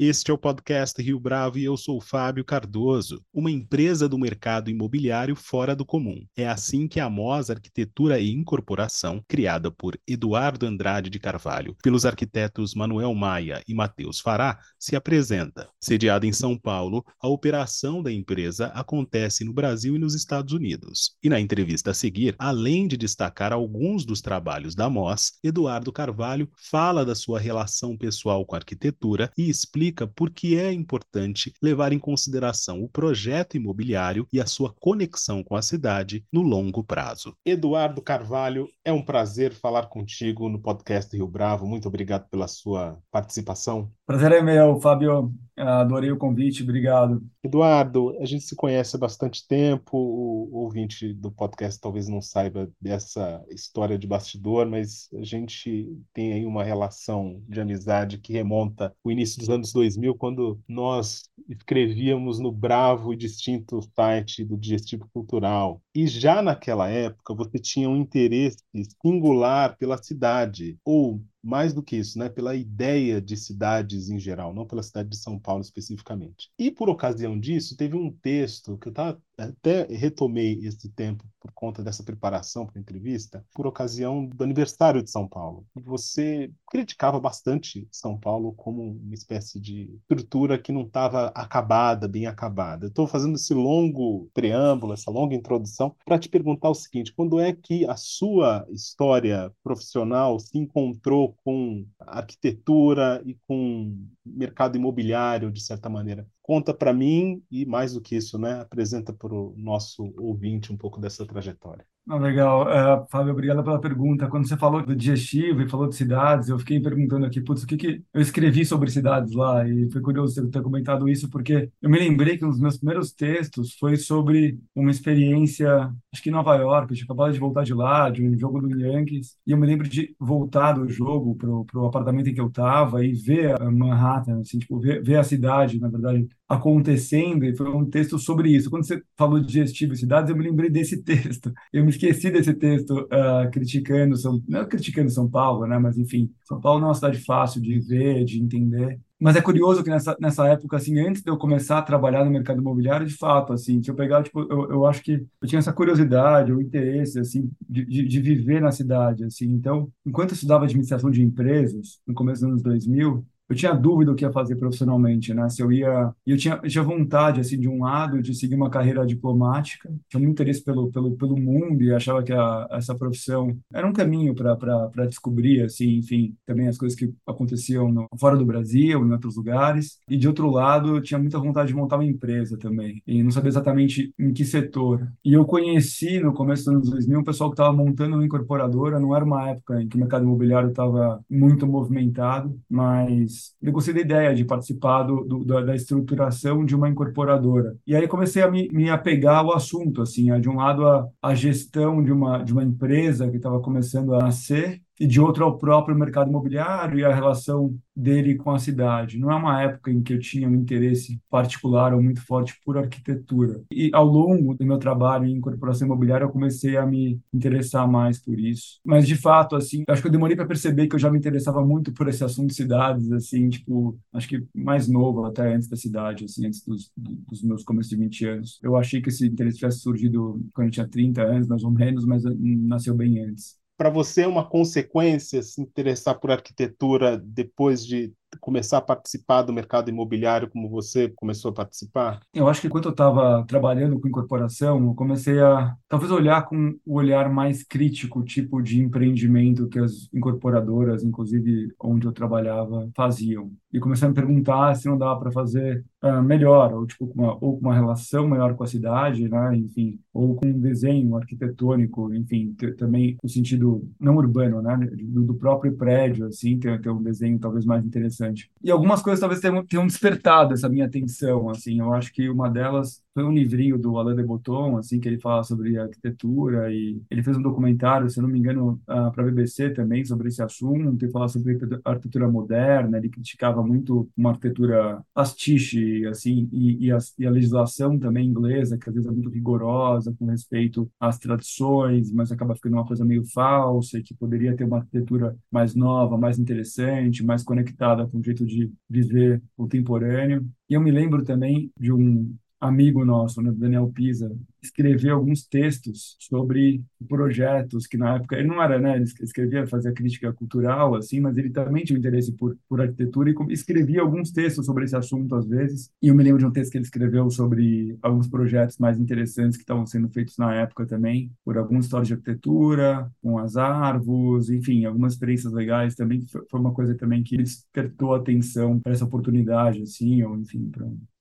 Este é o podcast Rio Bravo e eu sou Fábio Cardoso, uma empresa do mercado imobiliário fora do comum. É assim que a MOS Arquitetura e Incorporação, criada por Eduardo Andrade de Carvalho, pelos arquitetos Manuel Maia e Matheus Fará, se apresenta. Sediada em São Paulo, a operação da empresa acontece no Brasil e nos Estados Unidos. E na entrevista a seguir, além de destacar alguns dos trabalhos da MOS, Eduardo Carvalho fala da sua relação pessoal com a arquitetura e explica explica por que é importante levar em consideração o projeto imobiliário e a sua conexão com a cidade no longo prazo. Eduardo Carvalho, é um prazer falar contigo no podcast Rio Bravo. Muito obrigado pela sua participação. Prazer é meu, Fábio. Adorei o convite, obrigado. Eduardo, a gente se conhece há bastante tempo, o ouvinte do podcast talvez não saiba dessa história de bastidor, mas a gente tem aí uma relação de amizade que remonta o início dos anos 2000, quando nós escrevíamos no bravo e distinto site do Digestivo Cultural. E já naquela época você tinha um interesse singular pela cidade, ou mais do que isso, né, pela ideia de cidades em geral, não pela cidade de São Paulo especificamente. E por ocasião disso, teve um texto que eu estava até retomei esse tempo por conta dessa preparação para a entrevista, por ocasião do aniversário de São Paulo. Você criticava bastante São Paulo como uma espécie de estrutura que não estava acabada, bem acabada. Estou fazendo esse longo preâmbulo, essa longa introdução, para te perguntar o seguinte: quando é que a sua história profissional se encontrou com arquitetura e com mercado imobiliário, de certa maneira? conta para mim e, mais do que isso, né, apresenta para o nosso ouvinte um pouco dessa trajetória. Ah, legal. Uh, Fábio, obrigado pela pergunta. Quando você falou do digestivo e falou de cidades, eu fiquei perguntando aqui, putz, o que, que eu escrevi sobre cidades lá? E foi curioso você ter comentado isso, porque eu me lembrei que um dos meus primeiros textos foi sobre uma experiência, acho que em Nova York, eu tinha acabado de voltar de lá, de um jogo do Yankees, e eu me lembro de voltar do jogo pro, pro apartamento em que eu estava e ver Manhattan, assim, tipo, ver, ver a cidade, na verdade, acontecendo, e foi um texto sobre isso. Quando você falou de digestivo e cidades, eu me lembrei desse texto. Eu me esqueci desse texto uh, criticando, São, não criticando São Paulo, né? mas enfim, São Paulo não é uma cidade fácil de ver, de entender. Mas é curioso que nessa, nessa época, assim, antes de eu começar a trabalhar no mercado imobiliário, de fato, assim, se eu pegar, tipo, eu, eu acho que eu tinha essa curiosidade, o interesse, assim, de, de, de viver na cidade, assim. Então, enquanto eu estudava administração de empresas, no começo dos anos 2000, eu tinha dúvida o que ia fazer profissionalmente, né? Se eu ia, eu tinha, eu tinha vontade assim de um lado de seguir uma carreira diplomática, tinha muito interesse pelo pelo pelo mundo e achava que a, essa profissão era um caminho para descobrir assim, enfim, também as coisas que aconteciam no, fora do Brasil, em outros lugares. E de outro lado, eu tinha muita vontade de montar uma empresa também, e não sabia exatamente em que setor. E eu conheci no começo dos anos 2000 um pessoal que estava montando uma incorporadora, não era uma época em que o mercado imobiliário estava muito movimentado, mas eu gostei da ideia de participar do, do, da, da, estruturação de uma incorporadora. E aí comecei a me, me apegar ao assunto, assim, de um lado a, a gestão de uma, de uma empresa que estava começando a nascer, e de outro ao próprio mercado imobiliário e a relação dele com a cidade. Não é uma época em que eu tinha um interesse particular ou muito forte por arquitetura. E ao longo do meu trabalho em incorporação imobiliária, eu comecei a me interessar mais por isso. Mas de fato, assim, acho que eu demorei para perceber que eu já me interessava muito por esse assunto de cidades, assim, tipo, acho que mais novo, até antes da cidade, assim, antes dos, dos meus começos de 20 anos. Eu achei que esse interesse tivesse surgido quando eu tinha 30 anos, mais ou menos, mas nasceu bem antes para você é uma consequência se interessar por arquitetura depois de começar a participar do mercado imobiliário como você começou a participar? Eu acho que quando eu estava trabalhando com incorporação, eu comecei a talvez olhar com o olhar mais crítico o tipo de empreendimento que as incorporadoras, inclusive onde eu trabalhava, faziam. E comecei a me perguntar se não dava para fazer uh, melhor, ou tipo com uma, ou com uma relação melhor com a cidade, né? Enfim, ou com um desenho arquitetônico, enfim, também no sentido não urbano, né? Do, do próprio prédio, assim, ter, ter um desenho talvez mais interessante interessante. E algumas coisas talvez tenham, tenham despertado essa minha atenção, assim. Eu acho que uma delas foi um livrinho do Alain de Botton, assim, que ele fala sobre arquitetura e ele fez um documentário, se não me engano, uh, para a BBC também sobre esse assunto e falar sobre arquitetura moderna. Ele criticava muito uma arquitetura pastiche, assim, e, e, a, e a legislação também inglesa, que às vezes é muito rigorosa com respeito às tradições, mas acaba ficando uma coisa meio falsa e que poderia ter uma arquitetura mais nova, mais interessante, mais conectada com o jeito de viver contemporâneo. E eu me lembro também de um amigo nosso, né, Daniel Pisa, escreveu alguns textos sobre projetos que na época ele não era, né, ele escrevia, fazia crítica cultural assim, mas ele também tinha interesse por por arquitetura e escrevia alguns textos sobre esse assunto às vezes. E eu me lembro de um texto que ele escreveu sobre alguns projetos mais interessantes que estavam sendo feitos na época também, por algumas histórias de arquitetura, com as árvores, enfim, algumas experiências legais também. Foi uma coisa também que despertou atenção para essa oportunidade assim, ou enfim,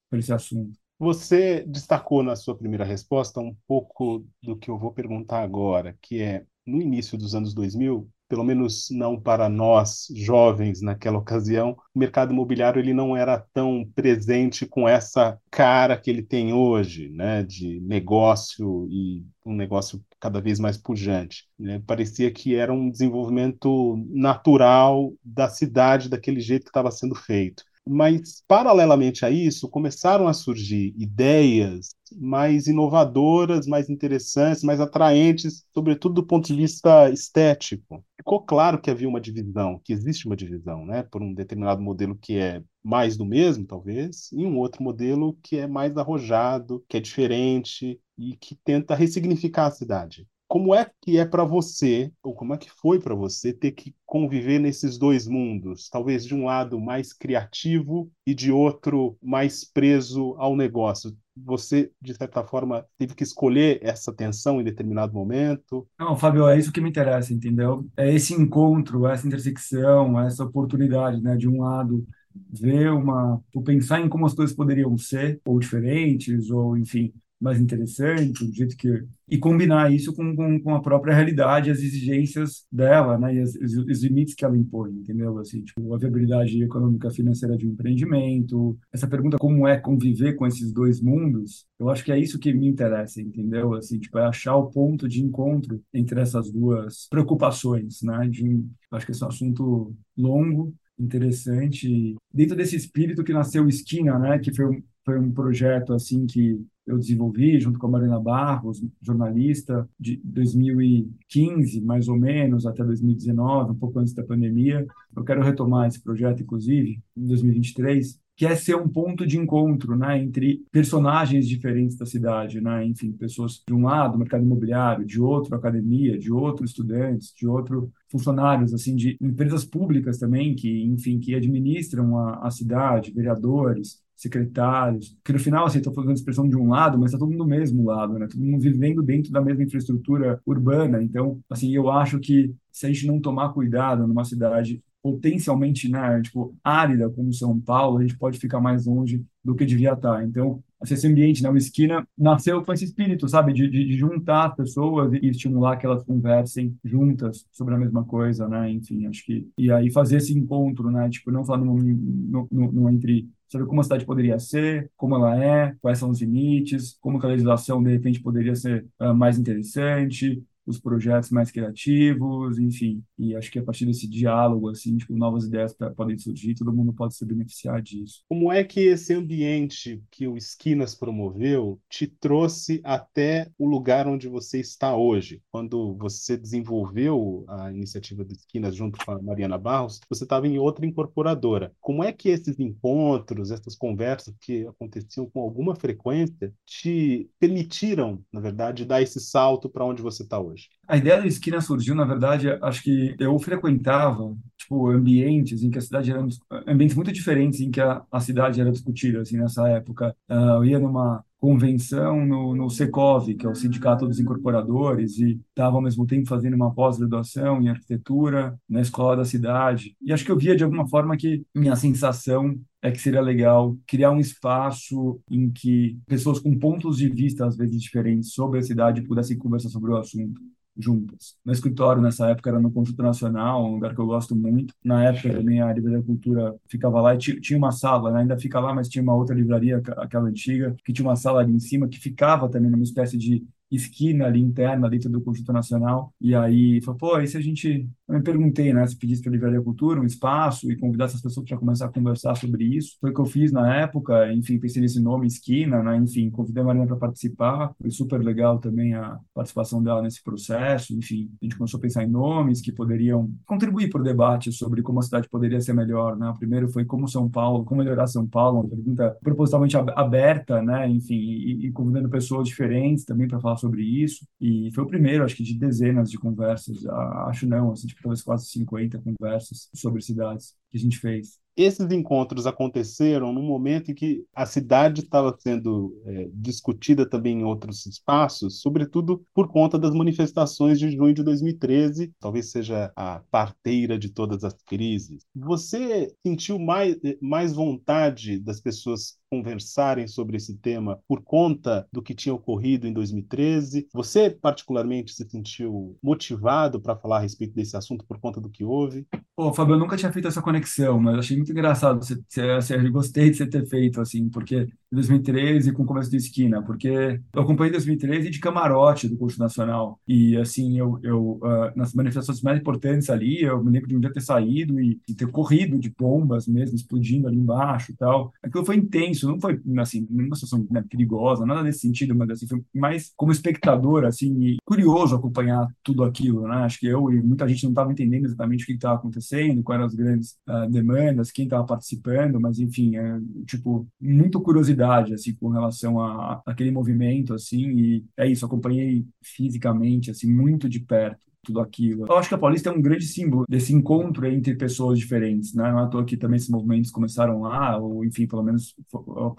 para esse assunto. Você destacou na sua primeira resposta um pouco do que eu vou perguntar agora, que é, no início dos anos 2000, pelo menos não para nós jovens naquela ocasião, o mercado imobiliário ele não era tão presente com essa cara que ele tem hoje, né, de negócio e um negócio cada vez mais pujante. Né? Parecia que era um desenvolvimento natural da cidade daquele jeito que estava sendo feito. Mas, paralelamente a isso, começaram a surgir ideias mais inovadoras, mais interessantes, mais atraentes, sobretudo do ponto de vista estético. Ficou claro que havia uma divisão, que existe uma divisão, né, por um determinado modelo que é mais do mesmo, talvez, e um outro modelo que é mais arrojado, que é diferente e que tenta ressignificar a cidade. Como é que é para você, ou como é que foi para você ter que conviver nesses dois mundos? Talvez de um lado mais criativo e de outro mais preso ao negócio. Você, de certa forma, teve que escolher essa tensão em determinado momento? Não, Fábio, é isso que me interessa, entendeu? É esse encontro, essa intersecção, essa oportunidade, né? De um lado, ver uma. pensar em como as coisas poderiam ser, ou diferentes, ou enfim, mais interessante, do jeito que e combinar isso com, com, com, a própria realidade, as exigências dela, né, e as, os, os, limites que ela impõe, entendeu? Assim, tipo, a viabilidade econômica financeira de um empreendimento. Essa pergunta como é conviver com esses dois mundos, eu acho que é isso que me interessa, entendeu? Assim, tipo, é achar o ponto de encontro entre essas duas preocupações, né? De, acho que esse é um assunto longo, interessante, dentro desse espírito que nasceu Esquina, né, que foi um, foi um projeto assim que eu desenvolvi junto com a Marina Barros, jornalista, de 2015, mais ou menos, até 2019, um pouco antes da pandemia. Eu quero retomar esse projeto, inclusive, em 2023, que é ser um ponto de encontro né, entre personagens diferentes da cidade, né? enfim, pessoas de um lado, mercado imobiliário, de outro, academia, de outro, estudantes, de outro, funcionários assim de empresas públicas também que enfim que administram a, a cidade vereadores secretários, que no final, assim, estou fazendo expressão de um lado, mas está todo mundo do mesmo lado, né? Todo mundo vivendo dentro da mesma infraestrutura urbana. Então, assim, eu acho que se a gente não tomar cuidado numa cidade potencialmente, né, tipo, árida como São Paulo, a gente pode ficar mais longe do que devia estar. Então, esse ambiente, né, uma esquina, nasceu com esse espírito, sabe, de, de, juntar as pessoas e estimular que elas conversem juntas sobre a mesma coisa, né, enfim, acho que, e aí fazer esse encontro, né, tipo, não falar no, no, no, no entre sobre como a cidade poderia ser, como ela é, quais são os limites, como a legislação de repente poderia ser uh, mais interessante, os projetos mais criativos, enfim. E acho que a partir desse diálogo, assim, tipo, novas ideias podem surgir, todo mundo pode se beneficiar disso. Como é que esse ambiente que o Esquinas promoveu te trouxe até o lugar onde você está hoje? Quando você desenvolveu a iniciativa do Esquinas junto com a Mariana Barros, você estava em outra incorporadora. Como é que esses encontros, essas conversas que aconteciam com alguma frequência, te permitiram, na verdade, dar esse salto para onde você está hoje? Hoje? A ideia da esquina surgiu, na verdade, acho que eu frequentava tipo ambientes em que a cidade era ambientes muito diferentes em que a, a cidade era discutida assim nessa época. Uh, eu ia numa convenção no, no Secov, que é o Sindicato dos Incorporadores, e estava ao mesmo tempo fazendo uma pós-graduação em arquitetura na escola da cidade. E acho que eu via de alguma forma que minha sensação é que seria legal criar um espaço em que pessoas com pontos de vista às vezes diferentes sobre a cidade pudessem conversar sobre o assunto. Juntas. Meu escritório nessa época era no Conjunto Nacional, um lugar que eu gosto muito. Na época também a Livraria Cultura ficava lá e tinha uma sala, né? ainda fica lá, mas tinha uma outra livraria, aquela antiga, que tinha uma sala ali em cima que ficava também numa espécie de esquina ali interna dentro do Conjunto Nacional. E aí falou, pô, e se a gente. Eu me perguntei, né, se pedisse para a Livraria Cultura um espaço e convidasse as pessoas para começar a conversar sobre isso. Foi o que eu fiz na época, enfim, pensei nesse nome, Esquina, né, enfim, convidei a Marina para participar. Foi super legal também a participação dela nesse processo. Enfim, a gente começou a pensar em nomes que poderiam contribuir para o debate sobre como a cidade poderia ser melhor, né. O primeiro foi como São Paulo, como melhorar São Paulo, uma pergunta propositalmente aberta, né, enfim, e, e convidando pessoas diferentes também para falar sobre isso. E foi o primeiro, acho que, de dezenas de conversas, acho não, assim, tipo, talvez quase 50 conversas sobre cidades que a gente fez esses encontros aconteceram no momento em que a cidade estava sendo é, discutida também em outros espaços, sobretudo por conta das manifestações de junho de 2013, talvez seja a parteira de todas as crises. Você sentiu mais, mais vontade das pessoas conversarem sobre esse tema por conta do que tinha ocorrido em 2013? Você, particularmente, se sentiu motivado para falar a respeito desse assunto por conta do que houve? Pô, Fábio, eu nunca tinha feito essa conexão, mas achei muito engraçado. Você, você, gostei de você ter feito, assim, porque 2013 com o começo de esquina, porque eu acompanhei 2013 de camarote do curso nacional e assim eu, eu uh, nas manifestações mais importantes ali eu me lembro de um dia ter saído e, e, ter corrido de bombas mesmo explodindo ali embaixo e tal aquilo foi intenso não foi assim uma situação né, perigosa nada nesse sentido mas assim foi mais como espectador assim curioso acompanhar tudo aquilo né? Acho que eu e muita gente não estava entendendo exatamente o que estava acontecendo quais eram as grandes uh, demandas quem estava participando mas enfim é tipo muito curiosidade assim com relação a, aquele movimento assim e é isso acompanhei fisicamente assim muito de perto tudo aquilo. Eu acho que a Paulista é um grande símbolo desse encontro entre pessoas diferentes, né? Não é à toa que também esses movimentos começaram lá, ou enfim, pelo menos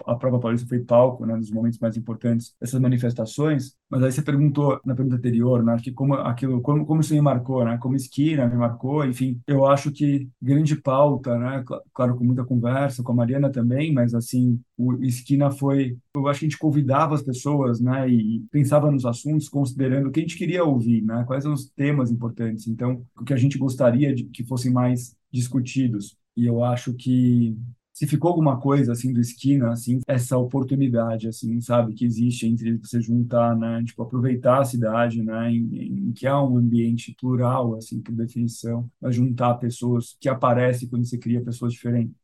a própria Paulista foi palco, né, nos momentos mais importantes dessas manifestações. Mas aí você perguntou na pergunta anterior, né, que como aquilo, como, como isso me marcou, né? Como esquina me marcou, enfim. Eu acho que grande pauta, né? Claro, com muita conversa com a Mariana também, mas assim, o esquina foi eu acho que a gente convidava as pessoas, né, e pensava nos assuntos considerando o que a gente queria ouvir, né, quais são os temas importantes. Então, o que a gente gostaria de que fossem mais discutidos. E eu acho que se ficou alguma coisa assim do esquina, assim, essa oportunidade, assim, sabe, que existe entre você juntar, né, tipo, aproveitar a cidade, né, em, em que há um ambiente plural, assim, por definição, mas juntar pessoas que aparecem quando você cria pessoas diferentes,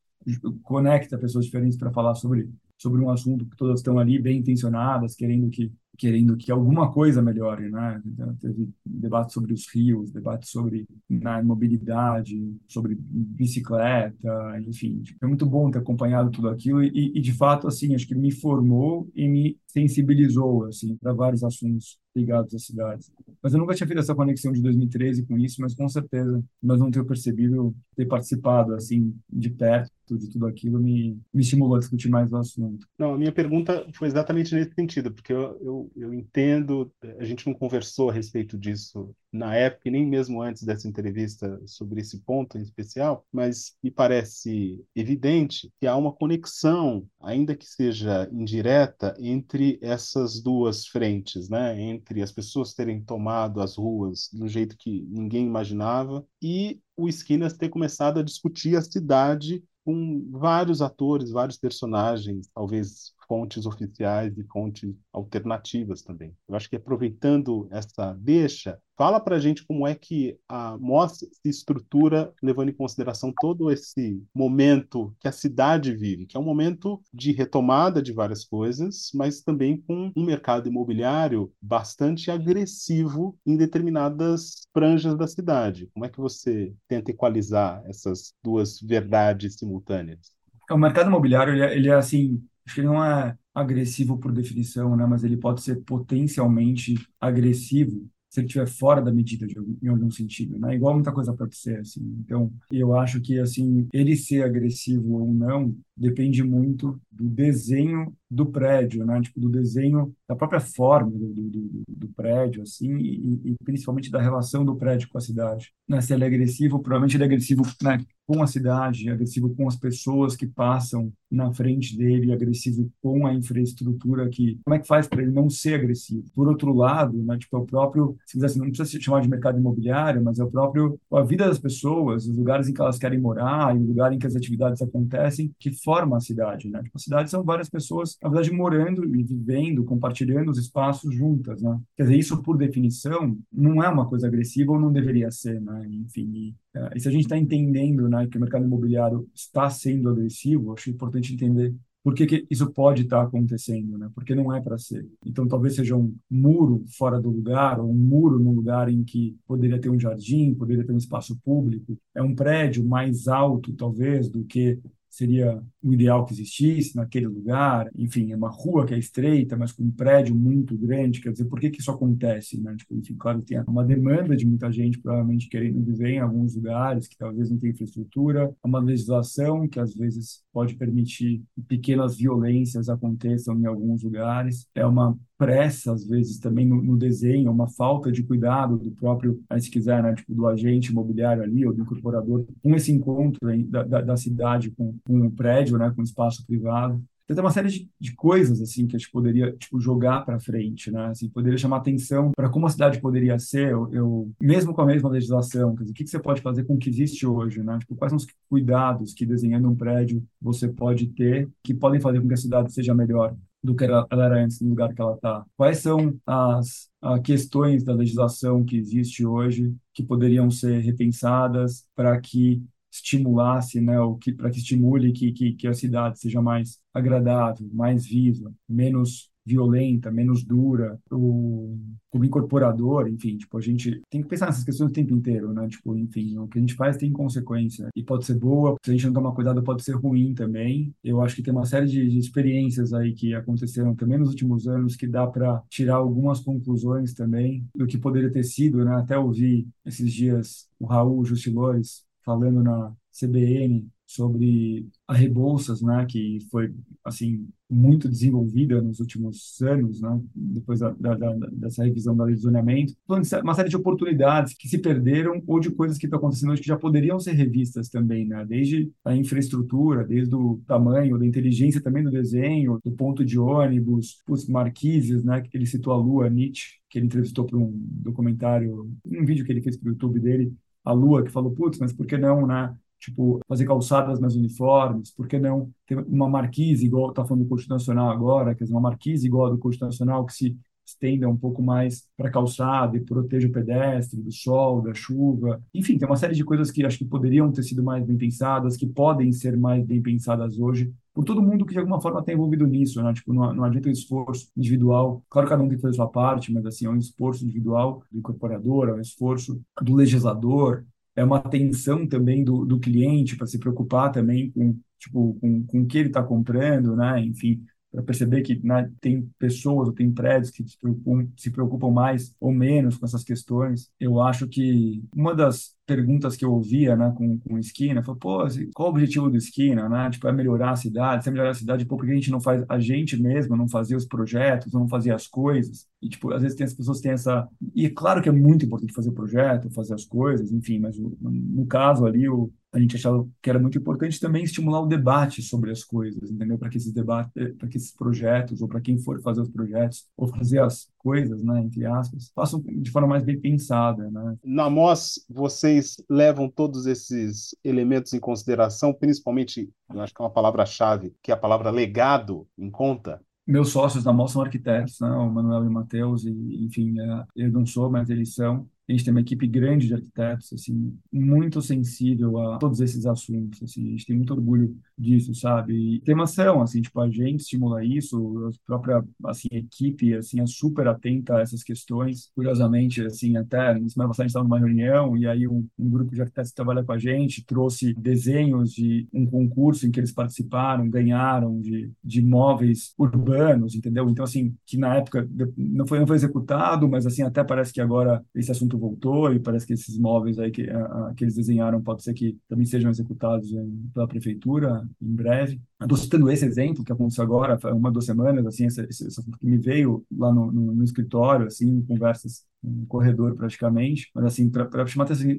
conecta pessoas diferentes para falar sobre sobre um assunto que todas estão ali bem intencionadas, querendo que querendo que alguma coisa melhore, né? Então, teve debate sobre os rios, debate sobre na né, mobilidade, sobre bicicleta, enfim. É muito bom ter acompanhado tudo aquilo e, e de fato, assim, acho que me formou e me sensibilizou, assim, para vários assuntos ligados às cidades. Mas eu nunca tinha feito essa conexão de 2013 com isso, mas com certeza, mas não ter percebido ter participado, assim, de perto de tudo aquilo me, me estimulou a discutir mais o assunto. Não, a minha pergunta foi exatamente nesse sentido, porque eu, eu, eu entendo, a gente não conversou a respeito disso na época, nem mesmo antes dessa entrevista sobre esse ponto em especial, mas me parece evidente que há uma conexão, ainda que seja indireta, entre essas duas frentes, né? entre as pessoas terem tomado as ruas do jeito que ninguém imaginava e o Esquinas ter começado a discutir a cidade com vários atores, vários personagens, talvez fontes oficiais e fontes alternativas também. Eu acho que aproveitando essa deixa, fala para a gente como é que a mostra se estrutura levando em consideração todo esse momento que a cidade vive, que é um momento de retomada de várias coisas, mas também com um mercado imobiliário bastante agressivo em determinadas franjas da cidade. Como é que você tenta equalizar essas duas verdades simultâneas? O mercado imobiliário ele é, ele é assim acho que ele não é agressivo por definição, né? Mas ele pode ser potencialmente agressivo se ele estiver fora da medida de, em algum sentido, né? Igual muita coisa pode ser, assim. Então, eu acho que, assim, ele ser agressivo ou não depende muito do desenho do prédio, né? Tipo, do desenho da própria forma do, do, do prédio, assim, e, e, principalmente da relação do prédio com a cidade. Né? Se ele é agressivo, provavelmente ele é agressivo, né? com a cidade, agressivo com as pessoas que passam na frente dele, agressivo com a infraestrutura que como é que faz para ele não ser agressivo? Por outro lado, né, tipo, é o próprio, se quiser, assim, não precisa se chamar de mercado imobiliário, mas é o próprio a vida das pessoas, os lugares em que elas querem morar, e o lugar em que as atividades acontecem, que forma a cidade, né? Tipo, cidade são várias pessoas, na verdade, morando e vivendo, compartilhando os espaços juntas, né? Quer dizer, isso por definição não é uma coisa agressiva ou não deveria ser, né? Enfim, e, é, e se a gente está entendendo, né, que o mercado imobiliário está sendo agressivo, acho importante entender por que, que isso pode estar tá acontecendo, né? Porque não é para ser. Então, talvez seja um muro fora do lugar, ou um muro no lugar em que poderia ter um jardim, poderia ter um espaço público. É um prédio mais alto, talvez, do que seria o ideal que existisse naquele lugar. Enfim, é uma rua que é estreita, mas com um prédio muito grande. Quer dizer, por que, que isso acontece? Né? Tipo, enfim, claro, tem uma demanda de muita gente, provavelmente querendo viver em alguns lugares que talvez não tenham infraestrutura, uma legislação que às vezes pode permitir que pequenas violências aconteçam em alguns lugares. É uma pressa, às vezes, também no, no, desenho, uma falta de cuidado do próprio, se quiser, né, tipo, do agente imobiliário ali, ou do incorporador, com esse encontro da, da, da, cidade com, com o prédio, né, com o espaço privado. Então, tem uma série de, de, coisas assim que a gente poderia tipo jogar para frente, né? Assim, poderia chamar atenção para como a cidade poderia ser. Eu, eu, mesmo com a mesma legislação, dizer, o que, que você pode fazer com o que existe hoje, né? Tipo, quais são os cuidados que desenhando um prédio você pode ter que podem fazer com que a cidade seja melhor? Do que ela, era antes, no lugar que ela está. Quais são as questões da legislação que existe hoje que poderiam ser repensadas para que estimulasse, né, o que para que estimule que, que, que a cidade seja mais agradável, mais viva, menos violenta, menos dura, o, como incorporador, enfim, tipo, a gente tem que pensar nessas questões o tempo inteiro, né? Tipo, enfim, o que a gente faz tem consequência e pode ser boa, se a gente não tomar cuidado pode ser ruim também. Eu acho que tem uma série de, de experiências aí que aconteceram também nos últimos anos que dá para tirar algumas conclusões também do que poderia ter sido, né? Até ouvir esses dias o Raul Justilores falando na CBN sobre a Rebouças, né, que foi assim muito desenvolvida nos últimos anos, né, depois da, da, da, dessa revisão da lei de zoneamento, uma série de oportunidades que se perderam ou de coisas que estão acontecendo hoje que já poderiam ser revistas também, né, desde a infraestrutura, desde o tamanho, da inteligência também do desenho, do ponto de ônibus, os marquises, né, que ele citou a Lua Nietzsche, que ele entrevistou para um documentário, um vídeo que ele fez para o YouTube dele, a Lua, que falou, putz, mas por que não, né, tipo, fazer calçadas mais uniformes, por que não ter uma marquise igual está falando do Constituto Nacional agora, quer dizer, uma marquise igual a do Constituto Nacional que se estenda um pouco mais para a calçada e proteja o pedestre do sol, da chuva. Enfim, tem uma série de coisas que acho que poderiam ter sido mais bem pensadas, que podem ser mais bem pensadas hoje, por todo mundo que de alguma forma está envolvido nisso, né? Tipo, não, adianta um esforço individual. Claro que cada um tem que fazer a sua parte, mas assim, é um esforço individual do incorporador, é um esforço do legislador, é uma atenção também do, do cliente para se preocupar também com tipo com, com o que ele está comprando, né? Enfim, para perceber que né, tem pessoas tem prédios que se preocupam, se preocupam mais ou menos com essas questões. Eu acho que uma das perguntas que eu ouvia, né, com, com Esquina, foi, pô, qual o objetivo do Esquina, né? Tipo, é melhorar a cidade, se é melhorar a cidade, pô, por que a gente não faz, a gente mesmo não fazia os projetos, não fazia as coisas? E, tipo, às vezes tem, as pessoas têm essa... E é claro que é muito importante fazer o projeto, fazer as coisas, enfim, mas no caso ali, o, a gente achava que era muito importante também estimular o debate sobre as coisas, entendeu? Para que esses debates, para que esses projetos, ou para quem for fazer os projetos, ou fazer as coisas, né, entre aspas, façam de forma mais bem pensada, né? Na MOS, vocês levam todos esses elementos em consideração, principalmente, eu acho que é uma palavra-chave, que é a palavra legado, em conta? Meus sócios na MOS são arquitetos, né? o Manuel e o Matheus, e, enfim, é, eu não sou, mas eles são a gente tem uma equipe grande de arquitetos, assim, muito sensível a todos esses assuntos, assim, a gente tem muito orgulho disso, sabe? E tem uma ação, assim, tipo, a gente estimula isso, a própria, assim, equipe, assim, é super atenta a essas questões. Curiosamente, assim, até, na semana passada a gente estava numa reunião e aí um, um, grupo de arquitetos que trabalha com a gente trouxe desenhos de um concurso em que eles participaram, ganharam de, de móveis urbanos, entendeu? Então, assim, que na época não foi, não foi executado, mas, assim, até parece que agora esse assunto voltou e parece que esses móveis aí que, a, que eles desenharam pode ser que também sejam executados em, pela prefeitura em breve. Estou citando esse exemplo que aconteceu agora, uma duas semanas, assim, esse, esse que me veio lá no, no, no escritório, assim, conversas, um corredor praticamente, mas assim, para chamar atenção,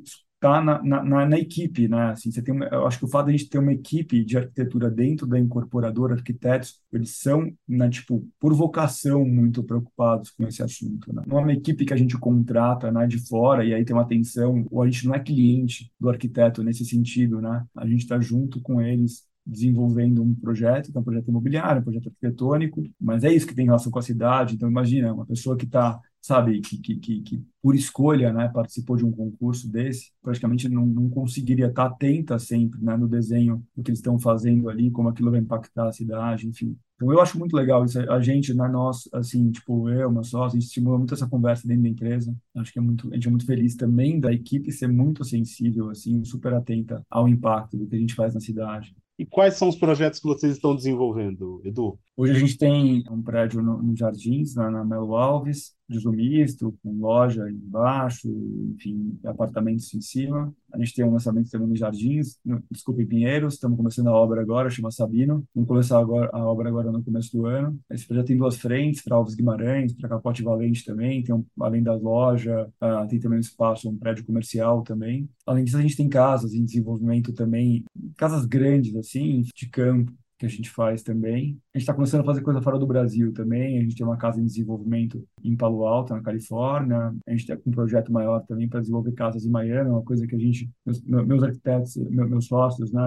está na, na, na, equipe, né? Assim, você tem, uma, eu acho que o fato de a gente ter uma equipe de arquitetura dentro da incorporadora, arquitetos, eles são, né, tipo, por vocação, muito preocupados com esse assunto. Né? Não é uma equipe que a gente contrata né, de fora e aí tem uma atenção, ou a gente não é cliente do arquiteto nesse sentido, né? A gente está junto com eles desenvolvendo um projeto, é um projeto imobiliário, um projeto arquitetônico, mas é isso que tem relação com a cidade. Então, imagina, uma pessoa que está, sabe, que, que, que, que, por escolha, né, participou de um concurso desse, praticamente não, não conseguiria estar atenta sempre, né, no desenho do que eles estão fazendo ali, como aquilo vai impactar a cidade, enfim. Então, eu acho muito legal isso. A gente, na né, nós, assim, tipo, eu, meu sócio, a gente estimula muito essa conversa dentro da empresa. Acho que é muito, a gente é muito feliz também da equipe ser muito sensível, assim, super atenta ao impacto do que a gente faz na cidade. E quais são os projetos que vocês estão desenvolvendo, Edu? Hoje a gente tem um prédio no, no Jardins, na, na Melo Alves, de misto, com loja embaixo, enfim, apartamentos em cima. A gente tem um lançamento também nos Jardins, no, desculpa, em Pinheiros, estamos começando a obra agora, chama Sabino. Vamos começar agora, a obra agora no começo do ano. Esse projeto tem duas frentes, para Alves Guimarães, para Capote Valente também, tem um, além da loja, uh, tem também um espaço, um prédio comercial também. Além disso, a gente tem casas em desenvolvimento também, casas grandes, assim, de campo, que a gente faz também. A gente está começando a fazer coisa fora do Brasil também. A gente tem uma casa em desenvolvimento em Palo Alto, na Califórnia. A gente tem um projeto maior também para desenvolver casas em Miami, uma coisa que a gente, meus, meus arquitetos, meus sócios, né,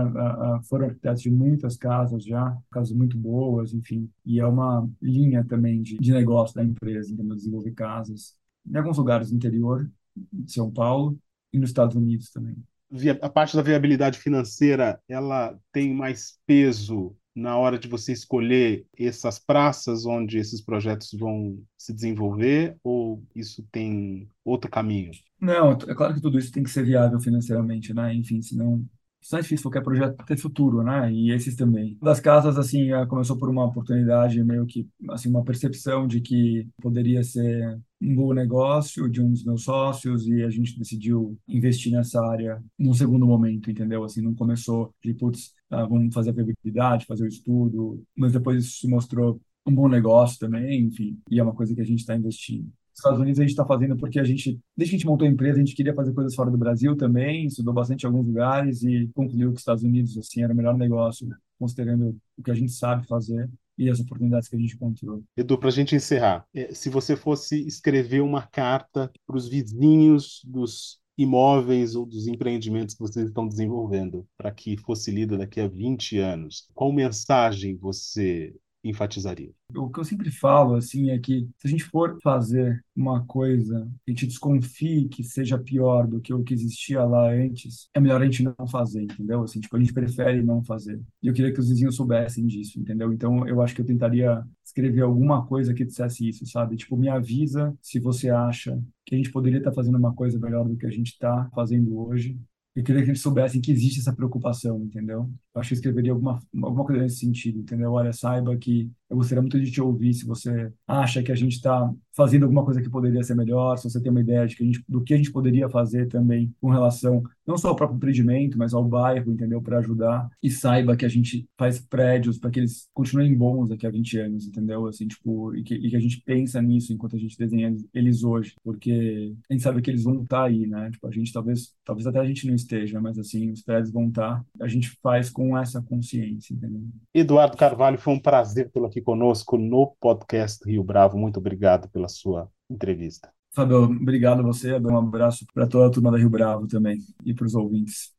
foram arquitetos de muitas casas já, casas muito boas, enfim. E é uma linha também de, de negócio da empresa, então, desenvolver casas em alguns lugares do interior de São Paulo e nos Estados Unidos também a parte da viabilidade financeira ela tem mais peso na hora de você escolher essas praças onde esses projetos vão se desenvolver ou isso tem outro caminho? Não, é claro que tudo isso tem que ser viável financeiramente, né? Enfim, senão isso é difícil, qualquer projeto ter futuro, né? E esses também. Das casas, assim, começou por uma oportunidade, meio que, assim, uma percepção de que poderia ser um bom negócio de um dos meus sócios e a gente decidiu investir nessa área num segundo momento, entendeu? Assim, não começou de, putz, ah, vamos fazer a viabilidade, fazer o estudo, mas depois isso se mostrou um bom negócio também, enfim, e é uma coisa que a gente está investindo. Estados Unidos a gente está fazendo porque a gente, desde que a gente montou a empresa, a gente queria fazer coisas fora do Brasil também, estudou bastante em alguns lugares e concluiu que os Estados Unidos assim era o melhor negócio, considerando o que a gente sabe fazer e as oportunidades que a gente encontrou. Edu, para a gente encerrar, é, se você fosse escrever uma carta para os vizinhos dos imóveis ou dos empreendimentos que vocês estão desenvolvendo, para que fosse lida daqui a 20 anos, qual mensagem você enfatizaria? O que eu sempre falo, assim, é que se a gente for fazer uma coisa a gente desconfie que seja pior do que o que existia lá antes, é melhor a gente não fazer, entendeu? Assim, tipo, a gente prefere não fazer. E eu queria que os vizinhos soubessem disso, entendeu? Então, eu acho que eu tentaria escrever alguma coisa que dissesse isso, sabe? Tipo, me avisa se você acha que a gente poderia estar fazendo uma coisa melhor do que a gente está fazendo hoje eu queria que eles soubessem que existe essa preocupação, entendeu? Eu acho que eu escreveria alguma, alguma coisa nesse sentido, entendeu? Olha, saiba que eu gostaria muito de te ouvir se você acha que a gente está fazendo alguma coisa que poderia ser melhor, se você tem uma ideia de que gente, do que a gente poderia fazer também com relação não só ao próprio empreendimento, mas ao bairro, entendeu? Para ajudar. E saiba que a gente faz prédios para que eles continuem bons daqui a 20 anos, entendeu? Assim, tipo, e que, e que a gente pensa nisso enquanto a gente desenha eles hoje, porque a gente sabe que eles vão estar tá aí, né? Tipo, a gente talvez, talvez até a gente não esteja, mas assim, os prédios vão estar. Tá. A gente faz com essa consciência, entendeu? Eduardo Carvalho, foi um prazer tê-lo aqui conosco no podcast Rio Bravo. Muito obrigado pela sua entrevista. Fábio, obrigado a você. Um abraço para toda a turma da Rio Bravo também e para os ouvintes.